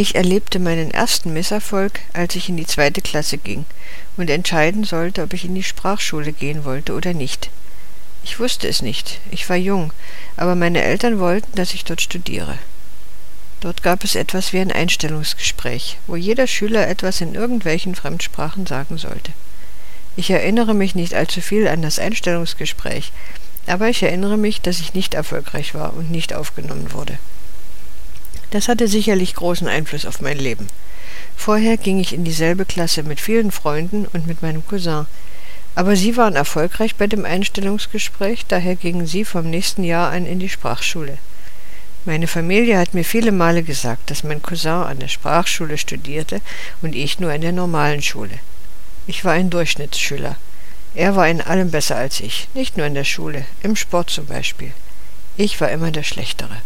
Ich erlebte meinen ersten Misserfolg, als ich in die zweite Klasse ging und entscheiden sollte, ob ich in die Sprachschule gehen wollte oder nicht. Ich wusste es nicht, ich war jung, aber meine Eltern wollten, dass ich dort studiere. Dort gab es etwas wie ein Einstellungsgespräch, wo jeder Schüler etwas in irgendwelchen Fremdsprachen sagen sollte. Ich erinnere mich nicht allzu viel an das Einstellungsgespräch, aber ich erinnere mich, dass ich nicht erfolgreich war und nicht aufgenommen wurde. Das hatte sicherlich großen Einfluss auf mein Leben. Vorher ging ich in dieselbe Klasse mit vielen Freunden und mit meinem Cousin. Aber sie waren erfolgreich bei dem Einstellungsgespräch, daher gingen sie vom nächsten Jahr an in die Sprachschule. Meine Familie hat mir viele Male gesagt, dass mein Cousin an der Sprachschule studierte und ich nur in der normalen Schule. Ich war ein Durchschnittsschüler. Er war in allem besser als ich, nicht nur in der Schule, im Sport zum Beispiel. Ich war immer der Schlechtere.